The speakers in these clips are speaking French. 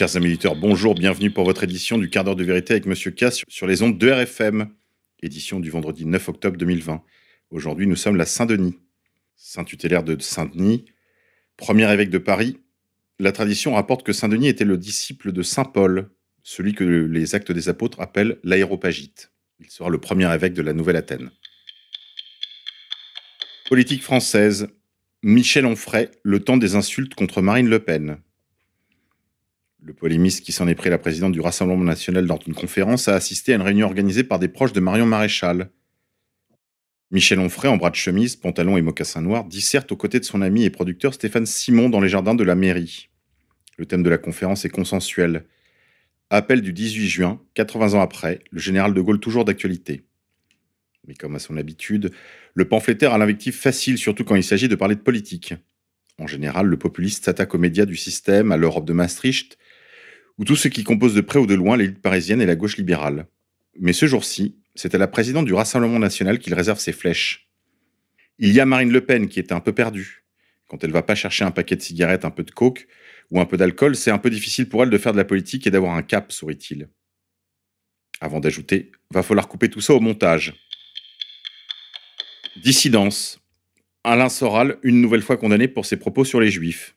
Chers amis bonjour, bienvenue pour votre édition du quart d'heure de vérité avec Monsieur Cass sur les ondes de RFM, édition du vendredi 9 octobre 2020. Aujourd'hui, nous sommes la Saint-Denis, saint tutélaire de Saint-Denis, premier évêque de Paris. La tradition rapporte que Saint-Denis était le disciple de Saint Paul, celui que les actes des apôtres appellent l'aéropagite. Il sera le premier évêque de la Nouvelle-Athènes. Politique française. Michel Onfray, le temps des insultes contre Marine Le Pen. Le polémiste qui s'en est pris la présidente du Rassemblement national dans une conférence a assisté à une réunion organisée par des proches de Marion Maréchal. Michel Onfray, en bras de chemise, pantalon et mocassin noir, disserte aux côtés de son ami et producteur Stéphane Simon dans les jardins de la mairie. Le thème de la conférence est consensuel. Appel du 18 juin, 80 ans après, le général de Gaulle toujours d'actualité. Mais comme à son habitude, le pamphlétaire a l'invective facile, surtout quand il s'agit de parler de politique. En général, le populiste s'attaque aux médias du système, à l'Europe de Maastricht, ou tout ce qui compose de près ou de loin l'élite parisienne et la gauche libérale. Mais ce jour-ci, c'est à la présidente du Rassemblement national qu'il réserve ses flèches. Il y a Marine Le Pen qui est un peu perdue. Quand elle va pas chercher un paquet de cigarettes, un peu de coke ou un peu d'alcool, c'est un peu difficile pour elle de faire de la politique et d'avoir un cap, sourit-il. Avant d'ajouter, va falloir couper tout ça au montage. Dissidence. Alain Soral, une nouvelle fois condamné pour ses propos sur les juifs.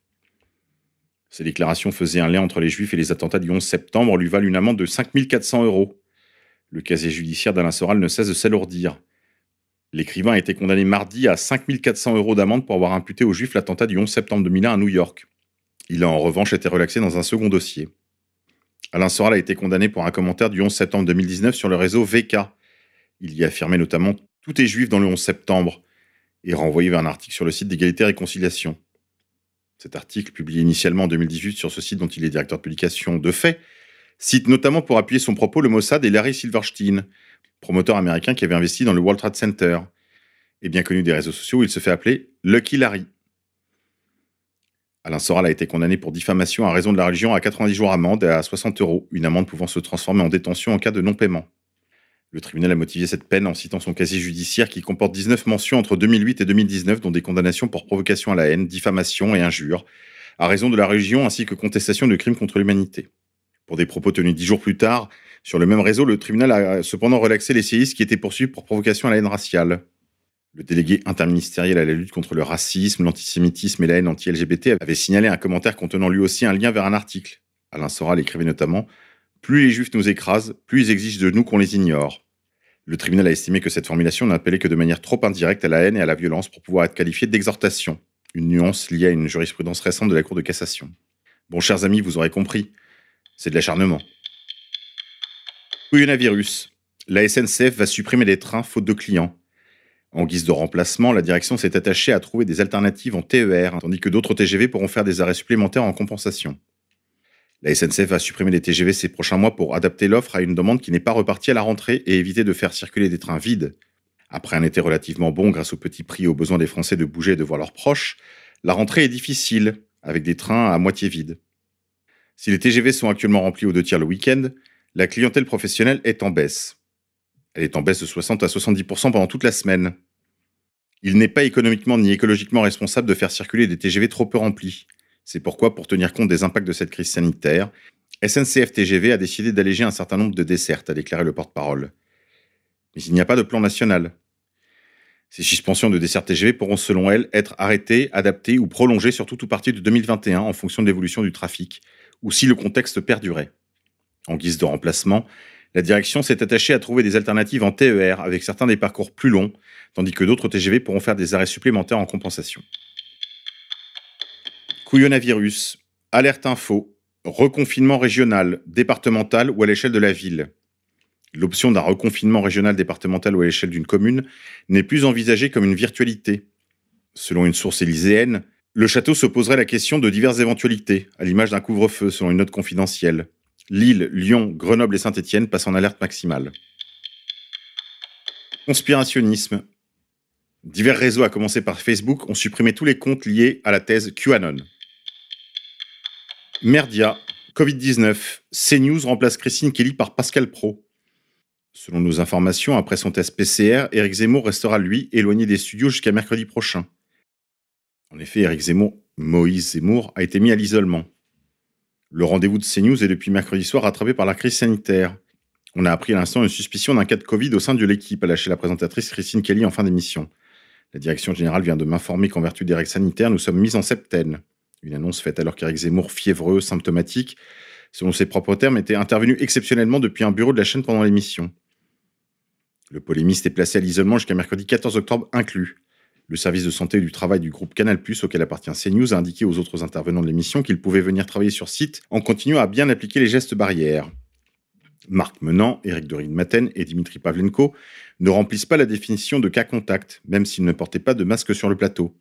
Ces déclarations faisaient un lien entre les Juifs et les attentats du 11 septembre lui valent une amende de 5400 euros. Le casier judiciaire d'Alain Soral ne cesse de s'alourdir. L'écrivain a été condamné mardi à 5400 euros d'amende pour avoir imputé aux Juifs l'attentat du 11 septembre 2001 à New York. Il a en revanche été relaxé dans un second dossier. Alain Soral a été condamné pour un commentaire du 11 septembre 2019 sur le réseau VK. Il y affirmait notamment Tout est juif dans le 11 septembre et renvoyé vers un article sur le site d'égalité et réconciliation. Cet article, publié initialement en 2018 sur ce site dont il est directeur de publication de fait, cite notamment pour appuyer son propos le Mossad et Larry Silverstein, promoteur américain qui avait investi dans le World Trade Center, et bien connu des réseaux sociaux il se fait appeler Lucky Larry. Alain Soral a été condamné pour diffamation à raison de la religion à 90 jours d'amende et à 60 euros, une amende pouvant se transformer en détention en cas de non-paiement. Le tribunal a motivé cette peine en citant son casier judiciaire qui comporte 19 mentions entre 2008 et 2019, dont des condamnations pour provocation à la haine, diffamation et injure, à raison de la religion ainsi que contestation de crimes contre l'humanité. Pour des propos tenus dix jours plus tard, sur le même réseau, le tribunal a cependant relaxé les séistes qui étaient poursuivis pour provocation à la haine raciale. Le délégué interministériel à la lutte contre le racisme, l'antisémitisme et la haine anti-LGBT avait signalé un commentaire contenant lui aussi un lien vers un article. Alain Soral écrivait notamment Plus les juifs nous écrasent, plus ils exigent de nous qu'on les ignore. Le tribunal a estimé que cette formulation n'appelait que de manière trop indirecte à la haine et à la violence pour pouvoir être qualifiée d'exhortation, une nuance liée à une jurisprudence récente de la Cour de cassation. Bon, chers amis, vous aurez compris, c'est de l'acharnement. Couillonavirus. La SNCF va supprimer les trains faute de clients. En guise de remplacement, la direction s'est attachée à trouver des alternatives en TER, tandis que d'autres TGV pourront faire des arrêts supplémentaires en compensation. La SNCF va supprimer les TGV ces prochains mois pour adapter l'offre à une demande qui n'est pas repartie à la rentrée et éviter de faire circuler des trains vides. Après un été relativement bon grâce au petit prix et aux besoins des Français de bouger et de voir leurs proches, la rentrée est difficile, avec des trains à moitié vides. Si les TGV sont actuellement remplis aux deux tiers le week-end, la clientèle professionnelle est en baisse. Elle est en baisse de 60 à 70% pendant toute la semaine. Il n'est pas économiquement ni écologiquement responsable de faire circuler des TGV trop peu remplis. C'est pourquoi, pour tenir compte des impacts de cette crise sanitaire, SNCF TGV a décidé d'alléger un certain nombre de dessertes, a déclaré le porte-parole. Mais il n'y a pas de plan national. Ces suspensions de dessertes TGV pourront, selon elle, être arrêtées, adaptées ou prolongées sur tout ou partie de 2021 en fonction de l'évolution du trafic, ou si le contexte perdurait. En guise de remplacement, la direction s'est attachée à trouver des alternatives en TER avec certains des parcours plus longs, tandis que d'autres TGV pourront faire des arrêts supplémentaires en compensation. Couillonavirus, alerte info, reconfinement régional, départemental ou à l'échelle de la ville. L'option d'un reconfinement régional, départemental ou à l'échelle d'une commune n'est plus envisagée comme une virtualité. Selon une source élyséenne, le château se poserait la question de diverses éventualités, à l'image d'un couvre-feu selon une note confidentielle. Lille, Lyon, Grenoble et Saint-Étienne passent en alerte maximale. Conspirationnisme. Divers réseaux, à commencer par Facebook, ont supprimé tous les comptes liés à la thèse QAnon. Merdia, Covid-19, CNews remplace Christine Kelly par Pascal Pro. Selon nos informations, après son test PCR, Éric Zemmour restera, lui, éloigné des studios jusqu'à mercredi prochain. En effet, Éric Zemmour, Moïse Zemmour, a été mis à l'isolement. Le rendez-vous de CNews est depuis mercredi soir rattrapé par la crise sanitaire. On a appris à l'instant une suspicion d'un cas de Covid au sein de l'équipe, a lâché la présentatrice Christine Kelly en fin d'émission. La direction générale vient de m'informer qu'en vertu des règles sanitaires, nous sommes mis en septaine. Une annonce faite alors qu'Éric Zemmour, fiévreux, symptomatique, selon ses propres termes, était intervenu exceptionnellement depuis un bureau de la chaîne pendant l'émission. Le polémiste est placé à l'isolement jusqu'à mercredi 14 octobre inclus. Le service de santé et du travail du groupe Canal+, auquel appartient CNews, a indiqué aux autres intervenants de l'émission qu'ils pouvaient venir travailler sur site en continuant à bien appliquer les gestes barrières. Marc Menant, Éric Dorine-Maten et Dimitri Pavlenko ne remplissent pas la définition de cas contact, même s'ils ne portaient pas de masque sur le plateau.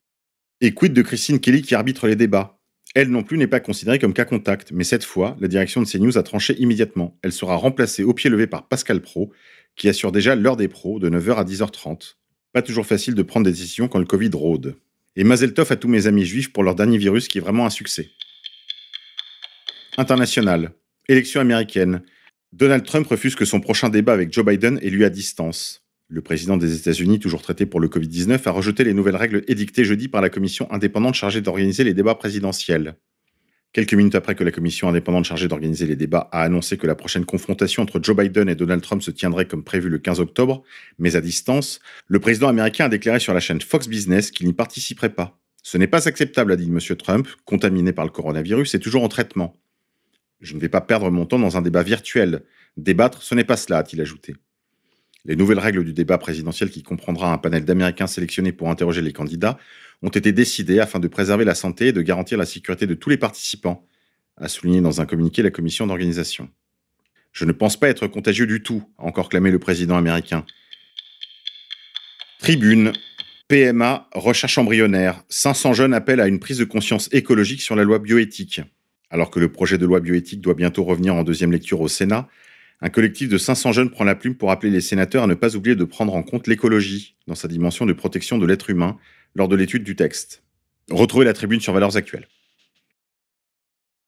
Et quid de Christine Kelly qui arbitre les débats? Elle non plus n'est pas considérée comme cas contact, mais cette fois, la direction de CNews a tranché immédiatement. Elle sera remplacée au pied levé par Pascal Pro, qui assure déjà l'heure des pros de 9h à 10h30. Pas toujours facile de prendre des décisions quand le Covid rôde. Et Mazel Tov à tous mes amis juifs pour leur dernier virus qui est vraiment un succès. International. Élection américaine. Donald Trump refuse que son prochain débat avec Joe Biden ait lieu à distance. Le président des États-Unis, toujours traité pour le Covid-19, a rejeté les nouvelles règles édictées jeudi par la commission indépendante chargée d'organiser les débats présidentiels. Quelques minutes après que la commission indépendante chargée d'organiser les débats a annoncé que la prochaine confrontation entre Joe Biden et Donald Trump se tiendrait comme prévu le 15 octobre, mais à distance, le président américain a déclaré sur la chaîne Fox Business qu'il n'y participerait pas. Ce n'est pas acceptable, a dit M. Trump, contaminé par le coronavirus et toujours en traitement. Je ne vais pas perdre mon temps dans un débat virtuel. Débattre, ce n'est pas cela, a-t-il ajouté. Les nouvelles règles du débat présidentiel qui comprendra un panel d'Américains sélectionnés pour interroger les candidats ont été décidées afin de préserver la santé et de garantir la sécurité de tous les participants, a souligné dans un communiqué la commission d'organisation. Je ne pense pas être contagieux du tout, a encore clamé le président américain. Tribune. PMA, recherche embryonnaire. 500 jeunes appellent à une prise de conscience écologique sur la loi bioéthique. Alors que le projet de loi bioéthique doit bientôt revenir en deuxième lecture au Sénat, un collectif de 500 jeunes prend la plume pour appeler les sénateurs à ne pas oublier de prendre en compte l'écologie dans sa dimension de protection de l'être humain lors de l'étude du texte. Retrouvez la tribune sur Valeurs Actuelles.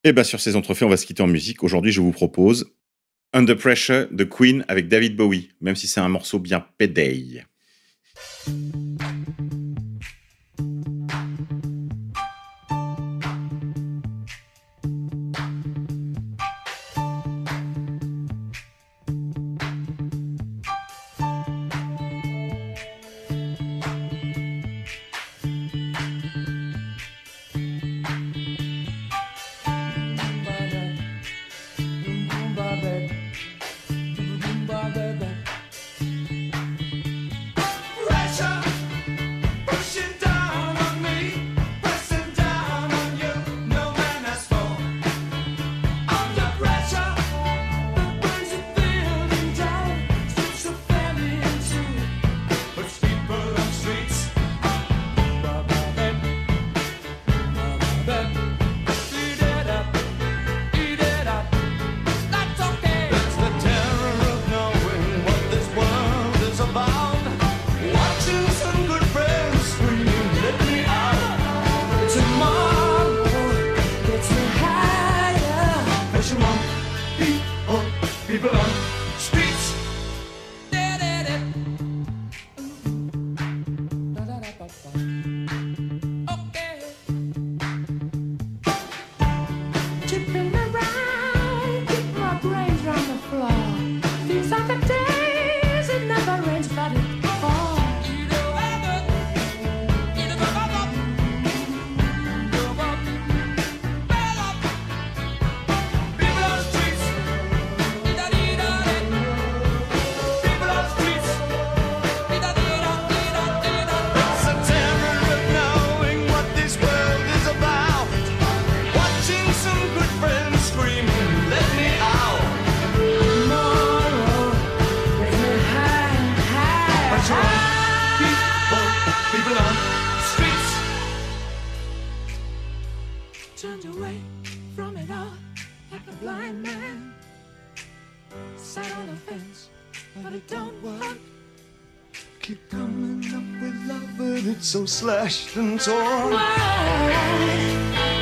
Et bien sur ces entrefaits, on va se quitter en musique. Aujourd'hui, je vous propose Under Pressure de Queen avec David Bowie, même si c'est un morceau bien pédé. So slashed and torn. Why?